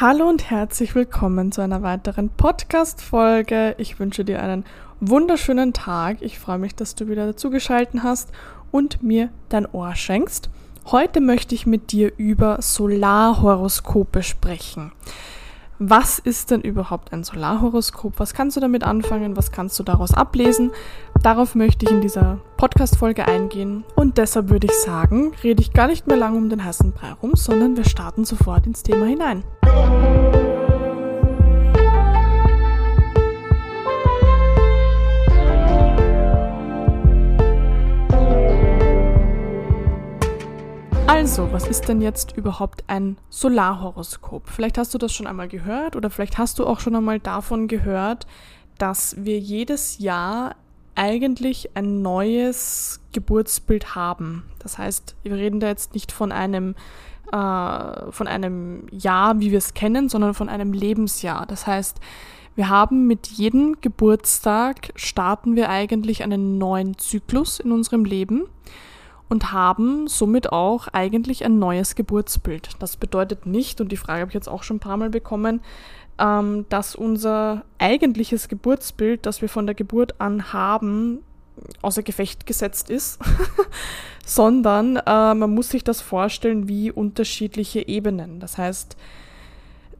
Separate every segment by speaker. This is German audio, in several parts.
Speaker 1: Hallo und herzlich willkommen zu einer weiteren Podcast-Folge. Ich wünsche dir einen wunderschönen Tag. Ich freue mich, dass du wieder dazugeschaltet hast und mir dein Ohr schenkst. Heute möchte ich mit dir über Solarhoroskope sprechen. Was ist denn überhaupt ein Solarhoroskop? Was kannst du damit anfangen? Was kannst du daraus ablesen? Darauf möchte ich in dieser Podcast-Folge eingehen. Und deshalb würde ich sagen, rede ich gar nicht mehr lange um den heißen Brei rum, sondern wir starten sofort ins Thema hinein. Also, was ist denn jetzt überhaupt ein Solarhoroskop? Vielleicht hast du das schon einmal gehört oder vielleicht hast du auch schon einmal davon gehört, dass wir jedes Jahr eigentlich ein neues Geburtsbild haben. Das heißt, wir reden da jetzt nicht von einem äh, von einem Jahr, wie wir es kennen, sondern von einem Lebensjahr. Das heißt, wir haben mit jedem Geburtstag starten wir eigentlich einen neuen Zyklus in unserem Leben und haben somit auch eigentlich ein neues Geburtsbild. Das bedeutet nicht, und die Frage habe ich jetzt auch schon ein paar Mal bekommen, ähm, dass unser eigentliches Geburtsbild, das wir von der Geburt an haben, außer Gefecht gesetzt ist, sondern äh, man muss sich das vorstellen wie unterschiedliche Ebenen. Das heißt,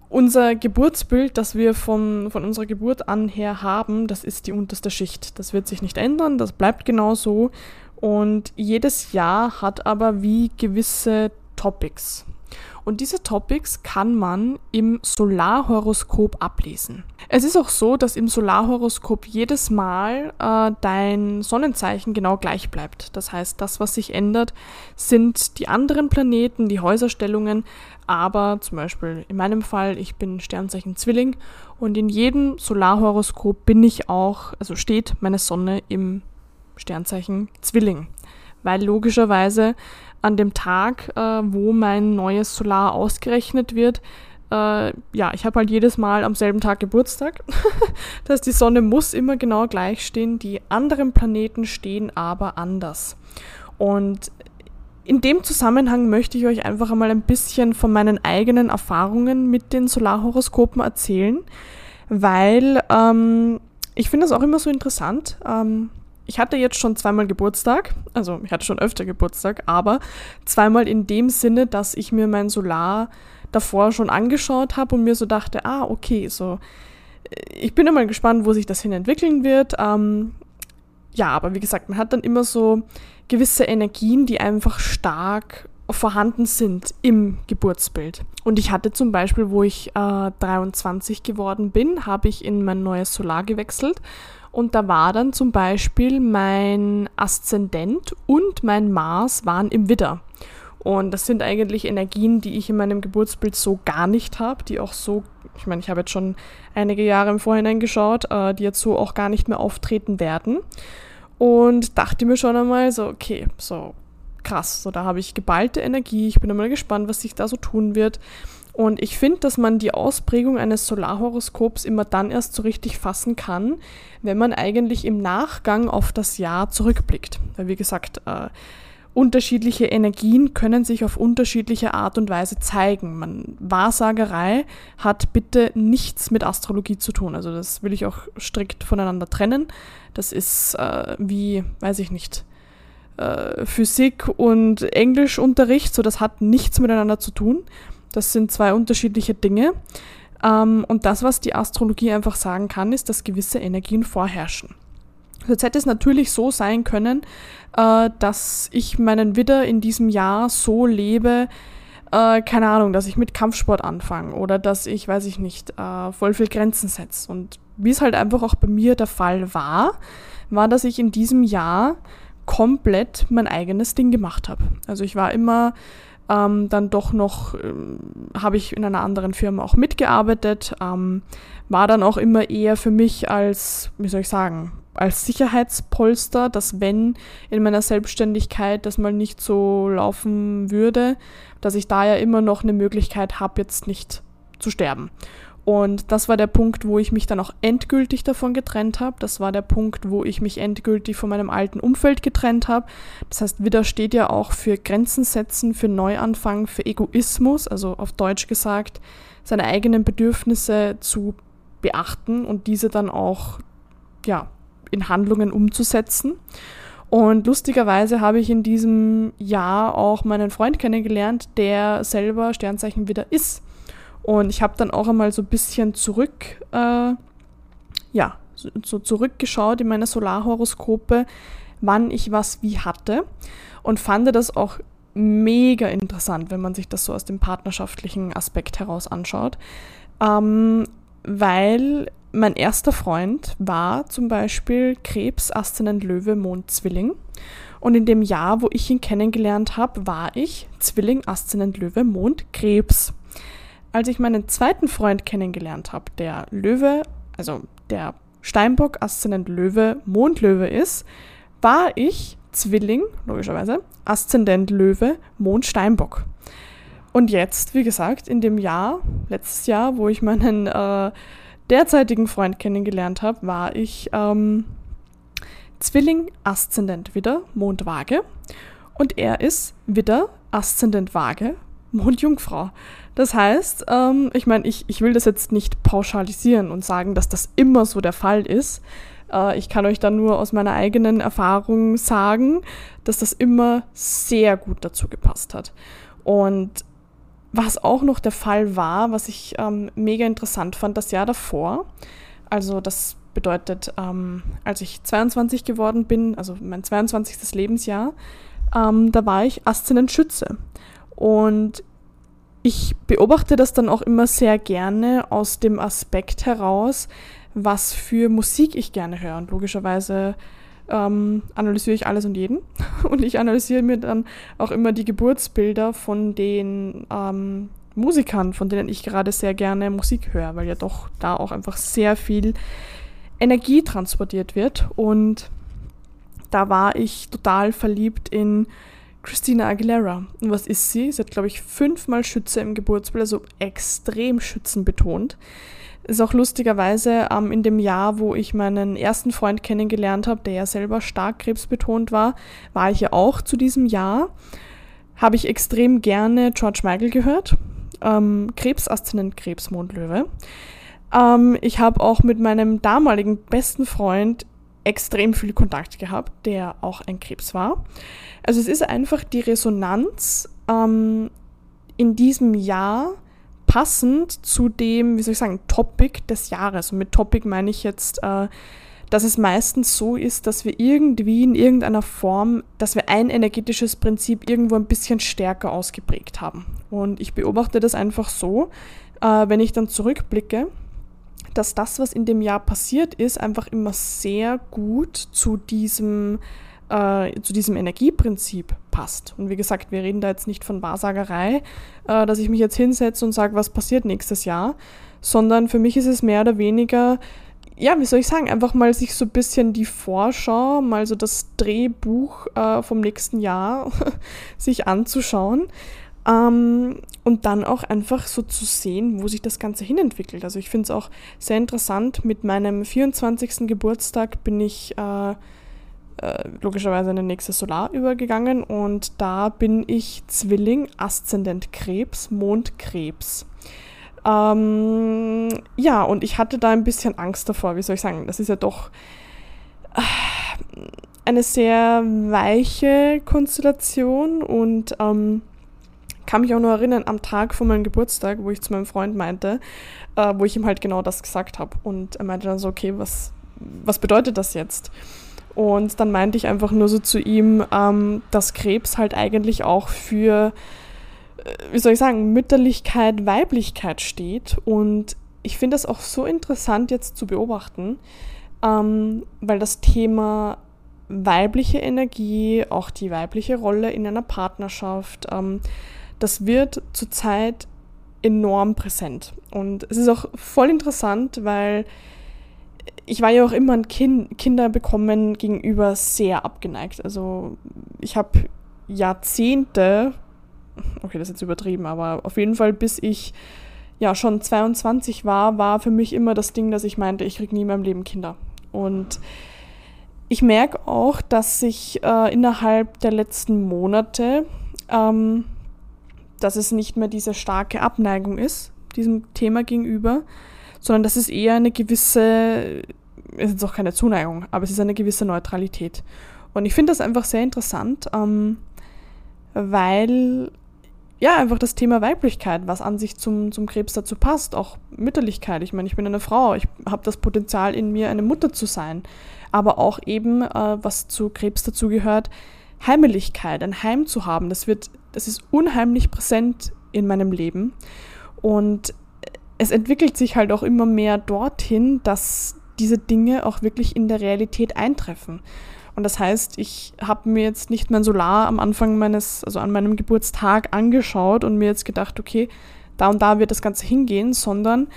Speaker 1: unser Geburtsbild, das wir von, von unserer Geburt an her haben, das ist die unterste Schicht. Das wird sich nicht ändern, das bleibt genau so. Und jedes Jahr hat aber wie gewisse Topics. Und diese Topics kann man im Solarhoroskop ablesen. Es ist auch so, dass im Solarhoroskop jedes Mal äh, dein Sonnenzeichen genau gleich bleibt. Das heißt, das, was sich ändert, sind die anderen Planeten, die Häuserstellungen, aber zum Beispiel in meinem Fall, ich bin Sternzeichen Zwilling und in jedem Solarhoroskop bin ich auch, also steht meine Sonne im Sternzeichen Zwilling. Weil logischerweise an dem Tag, äh, wo mein neues Solar ausgerechnet wird, äh, ja, ich habe halt jedes Mal am selben Tag Geburtstag. das heißt, die Sonne muss immer genau gleich stehen, die anderen Planeten stehen aber anders. Und in dem Zusammenhang möchte ich euch einfach einmal ein bisschen von meinen eigenen Erfahrungen mit den Solarhoroskopen erzählen, weil ähm, ich finde das auch immer so interessant. Ähm, ich hatte jetzt schon zweimal Geburtstag, also ich hatte schon öfter Geburtstag, aber zweimal in dem Sinne, dass ich mir mein Solar davor schon angeschaut habe und mir so dachte, ah, okay, so, äh, ich bin immer gespannt, wo sich das hin entwickeln wird. Ähm, ja, aber wie gesagt, man hat dann immer so gewisse Energien, die einfach stark vorhanden sind im Geburtsbild. Und ich hatte zum Beispiel, wo ich äh, 23 geworden bin, habe ich in mein neues Solar gewechselt und da war dann zum Beispiel mein Aszendent und mein Mars waren im Widder. Und das sind eigentlich Energien, die ich in meinem Geburtsbild so gar nicht habe, die auch so, ich meine, ich habe jetzt schon einige Jahre im Vorhinein geschaut, äh, die jetzt so auch gar nicht mehr auftreten werden. Und dachte mir schon einmal so, okay, so krass, so da habe ich geballte Energie, ich bin einmal gespannt, was sich da so tun wird. Und ich finde, dass man die Ausprägung eines Solarhoroskops immer dann erst so richtig fassen kann, wenn man eigentlich im Nachgang auf das Jahr zurückblickt. Weil wie gesagt, äh, unterschiedliche Energien können sich auf unterschiedliche Art und Weise zeigen. Man, Wahrsagerei hat bitte nichts mit Astrologie zu tun. Also das will ich auch strikt voneinander trennen. Das ist äh, wie, weiß ich nicht, äh, Physik und Englischunterricht. So, das hat nichts miteinander zu tun. Das sind zwei unterschiedliche Dinge. Ähm, und das, was die Astrologie einfach sagen kann, ist, dass gewisse Energien vorherrschen. Jetzt hätte es natürlich so sein können, äh, dass ich meinen Widder in diesem Jahr so lebe, äh, keine Ahnung, dass ich mit Kampfsport anfange oder dass ich, weiß ich nicht, äh, voll viel Grenzen setze. Und wie es halt einfach auch bei mir der Fall war, war, dass ich in diesem Jahr komplett mein eigenes Ding gemacht habe. Also ich war immer ähm, dann doch noch, ähm, habe ich in einer anderen Firma auch mitgearbeitet, ähm, war dann auch immer eher für mich als, wie soll ich sagen, als Sicherheitspolster, dass wenn in meiner Selbstständigkeit das mal nicht so laufen würde, dass ich da ja immer noch eine Möglichkeit habe, jetzt nicht zu sterben. Und das war der Punkt, wo ich mich dann auch endgültig davon getrennt habe. Das war der Punkt, wo ich mich endgültig von meinem alten Umfeld getrennt habe. Das heißt, Widder steht ja auch für Grenzen setzen, für Neuanfang, für Egoismus, also auf Deutsch gesagt, seine eigenen Bedürfnisse zu beachten und diese dann auch ja, in Handlungen umzusetzen. Und lustigerweise habe ich in diesem Jahr auch meinen Freund kennengelernt, der selber Sternzeichen wieder ist. Und ich habe dann auch einmal so ein bisschen zurück, äh, ja, so zurückgeschaut in meine Solarhoroskope, wann ich was wie hatte und fand das auch mega interessant, wenn man sich das so aus dem partnerschaftlichen Aspekt heraus anschaut, ähm, weil mein erster Freund war zum Beispiel Krebs, Aszendent Löwe, Mond, Zwilling. Und in dem Jahr, wo ich ihn kennengelernt habe, war ich Zwilling, Aszendent Löwe, Mond, Krebs. Als ich meinen zweiten Freund kennengelernt habe, der Löwe, also der Steinbock, Aszendent Löwe, Mond Löwe ist, war ich Zwilling, logischerweise, Aszendent Löwe, Mond Steinbock. Und jetzt, wie gesagt, in dem Jahr, letztes Jahr, wo ich meinen äh, derzeitigen Freund kennengelernt habe, war ich ähm, Zwilling, Aszendent Widder, Mond Waage. Und er ist Widder, Aszendent Waage, Mond Jungfrau. Das heißt, ähm, ich meine, ich, ich will das jetzt nicht pauschalisieren und sagen, dass das immer so der Fall ist. Äh, ich kann euch da nur aus meiner eigenen Erfahrung sagen, dass das immer sehr gut dazu gepasst hat. Und was auch noch der Fall war, was ich ähm, mega interessant fand, das Jahr davor, also das bedeutet, ähm, als ich 22 geworden bin, also mein 22. Lebensjahr, ähm, da war ich Aszendent Schütze. Und ich beobachte das dann auch immer sehr gerne aus dem Aspekt heraus, was für Musik ich gerne höre. Und logischerweise ähm, analysiere ich alles und jeden. Und ich analysiere mir dann auch immer die Geburtsbilder von den ähm, Musikern, von denen ich gerade sehr gerne Musik höre, weil ja doch da auch einfach sehr viel Energie transportiert wird. Und da war ich total verliebt in Christina Aguilera. Und was ist sie? Sie hat, glaube ich, fünfmal Schütze im Geburtsbild, also extrem schützenbetont. Ist auch lustigerweise ähm, in dem Jahr, wo ich meinen ersten Freund kennengelernt habe, der ja selber stark krebsbetont war, war ich ja auch zu diesem Jahr. Habe ich extrem gerne George Michael gehört. Ähm, Krebs, Aszendent, Krebs, Mondlöwe. Ähm, ich habe auch mit meinem damaligen besten Freund extrem viel Kontakt gehabt, der auch ein Krebs war. Also es ist einfach die Resonanz ähm, in diesem Jahr passend zu dem, wie soll ich sagen, Topic des Jahres. Und mit Topic meine ich jetzt, äh, dass es meistens so ist, dass wir irgendwie in irgendeiner Form, dass wir ein energetisches Prinzip irgendwo ein bisschen stärker ausgeprägt haben. Und ich beobachte das einfach so, äh, wenn ich dann zurückblicke, dass das, was in dem Jahr passiert ist, einfach immer sehr gut zu diesem, äh, zu diesem Energieprinzip passt. Und wie gesagt, wir reden da jetzt nicht von Wahrsagerei, äh, dass ich mich jetzt hinsetze und sage, was passiert nächstes Jahr, sondern für mich ist es mehr oder weniger, ja, wie soll ich sagen, einfach mal sich so ein bisschen die Vorschau, mal so das Drehbuch äh, vom nächsten Jahr sich anzuschauen. Ähm, und dann auch einfach so zu sehen, wo sich das Ganze hinentwickelt. Also ich finde es auch sehr interessant. Mit meinem 24. Geburtstag bin ich äh, äh, logischerweise in den nächste Solar übergegangen und da bin ich Zwilling, Aszendent Krebs, Mond Krebs. Ähm, ja, und ich hatte da ein bisschen Angst davor, wie soll ich sagen, das ist ja doch äh, eine sehr weiche Konstellation und ähm, kann mich auch nur erinnern, am Tag von meinem Geburtstag, wo ich zu meinem Freund meinte, äh, wo ich ihm halt genau das gesagt habe. Und er meinte dann so, okay, was, was bedeutet das jetzt? Und dann meinte ich einfach nur so zu ihm, ähm, dass Krebs halt eigentlich auch für, äh, wie soll ich sagen, Mütterlichkeit, Weiblichkeit steht. Und ich finde das auch so interessant jetzt zu beobachten, ähm, weil das Thema weibliche Energie, auch die weibliche Rolle in einer Partnerschaft, ähm, das wird zurzeit enorm präsent. Und es ist auch voll interessant, weil ich war ja auch immer ein kind, Kinder bekommen gegenüber sehr abgeneigt. Also ich habe Jahrzehnte, okay, das ist jetzt übertrieben, aber auf jeden Fall bis ich ja schon 22 war, war für mich immer das Ding, dass ich meinte, ich kriege nie in meinem Leben Kinder. Und ich merke auch, dass sich äh, innerhalb der letzten Monate ähm, dass es nicht mehr diese starke Abneigung ist diesem Thema gegenüber, sondern das ist eher eine gewisse, es ist auch keine Zuneigung, aber es ist eine gewisse Neutralität. Und ich finde das einfach sehr interessant, ähm, weil ja, einfach das Thema Weiblichkeit, was an sich zum, zum Krebs dazu passt, auch Mütterlichkeit. Ich meine, ich bin eine Frau, ich habe das Potenzial in mir, eine Mutter zu sein. Aber auch eben, äh, was zu Krebs dazu gehört, Heimeligkeit, ein Heim zu haben. Das wird, das ist unheimlich präsent in meinem Leben. Und es entwickelt sich halt auch immer mehr dorthin, dass diese Dinge auch wirklich in der Realität eintreffen. Und das heißt, ich habe mir jetzt nicht mein Solar am Anfang meines, also an meinem Geburtstag angeschaut und mir jetzt gedacht, okay, da und da wird das Ganze hingehen, sondern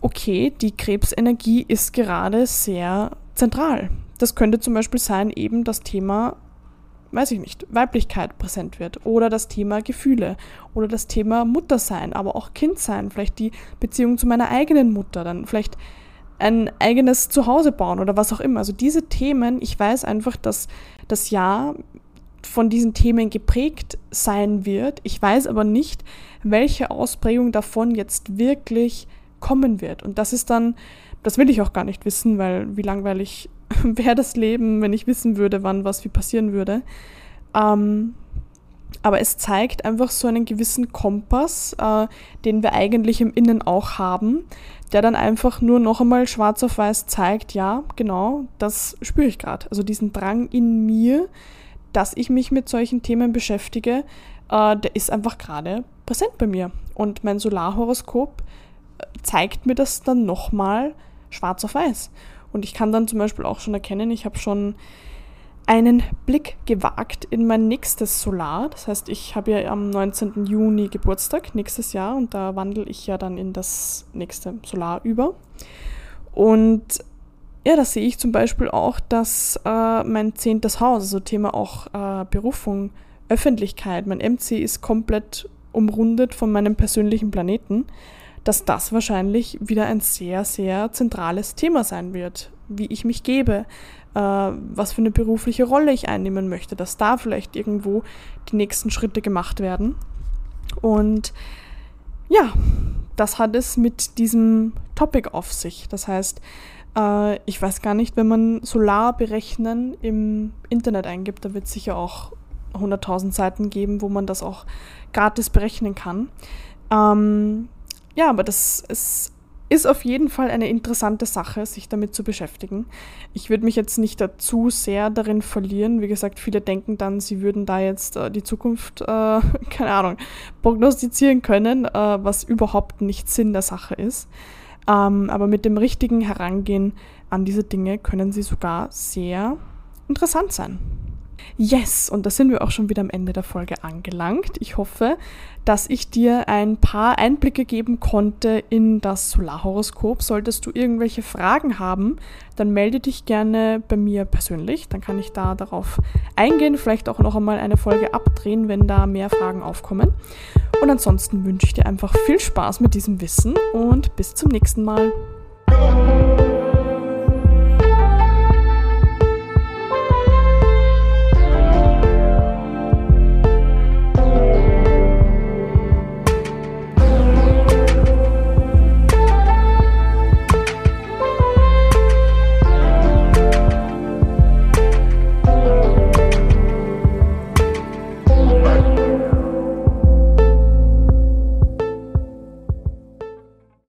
Speaker 1: okay, die Krebsenergie ist gerade sehr zentral. Das könnte zum Beispiel sein, eben das Thema, weiß ich nicht, Weiblichkeit präsent wird oder das Thema Gefühle oder das Thema Muttersein, aber auch Kindsein, vielleicht die Beziehung zu meiner eigenen Mutter, dann vielleicht ein eigenes Zuhause bauen oder was auch immer. Also diese Themen, ich weiß einfach, dass das Jahr von diesen Themen geprägt sein wird. Ich weiß aber nicht, welche Ausprägung davon jetzt wirklich kommen wird. Und das ist dann, das will ich auch gar nicht wissen, weil wie langweilig wäre das Leben, wenn ich wissen würde, wann was wie passieren würde. Ähm, aber es zeigt einfach so einen gewissen Kompass, äh, den wir eigentlich im Innen auch haben, der dann einfach nur noch einmal schwarz auf weiß zeigt, ja, genau, das spüre ich gerade. Also diesen Drang in mir, dass ich mich mit solchen Themen beschäftige, äh, der ist einfach gerade präsent bei mir. Und mein Solarhoroskop äh, zeigt mir das dann nochmal schwarz auf weiß. Und ich kann dann zum Beispiel auch schon erkennen, ich habe schon einen Blick gewagt in mein nächstes Solar. Das heißt, ich habe ja am 19. Juni Geburtstag nächstes Jahr und da wandle ich ja dann in das nächste Solar über. Und ja, da sehe ich zum Beispiel auch, dass äh, mein zehntes Haus, also Thema auch äh, Berufung, Öffentlichkeit, mein MC ist komplett umrundet von meinem persönlichen Planeten, dass das wahrscheinlich wieder ein sehr, sehr zentrales Thema sein wird, wie ich mich gebe, äh, was für eine berufliche Rolle ich einnehmen möchte, dass da vielleicht irgendwo die nächsten Schritte gemacht werden. Und ja, das hat es mit diesem Topic auf sich. Das heißt, äh, ich weiß gar nicht, wenn man Solar berechnen im Internet eingibt, da wird es sicher auch 100.000 Seiten geben, wo man das auch gratis berechnen kann. Ähm, ja, aber das ist ist auf jeden Fall eine interessante Sache, sich damit zu beschäftigen. Ich würde mich jetzt nicht dazu sehr darin verlieren. Wie gesagt, viele denken dann, sie würden da jetzt äh, die Zukunft, äh, keine Ahnung, prognostizieren können, äh, was überhaupt nicht Sinn der Sache ist. Ähm, aber mit dem richtigen Herangehen an diese Dinge können sie sogar sehr interessant sein. Yes, und da sind wir auch schon wieder am Ende der Folge angelangt. Ich hoffe, dass ich dir ein paar Einblicke geben konnte in das Solarhoroskop. Solltest du irgendwelche Fragen haben, dann melde dich gerne bei mir persönlich. Dann kann ich da darauf eingehen, vielleicht auch noch einmal eine Folge abdrehen, wenn da mehr Fragen aufkommen. Und ansonsten wünsche ich dir einfach viel Spaß mit diesem Wissen und bis zum nächsten Mal.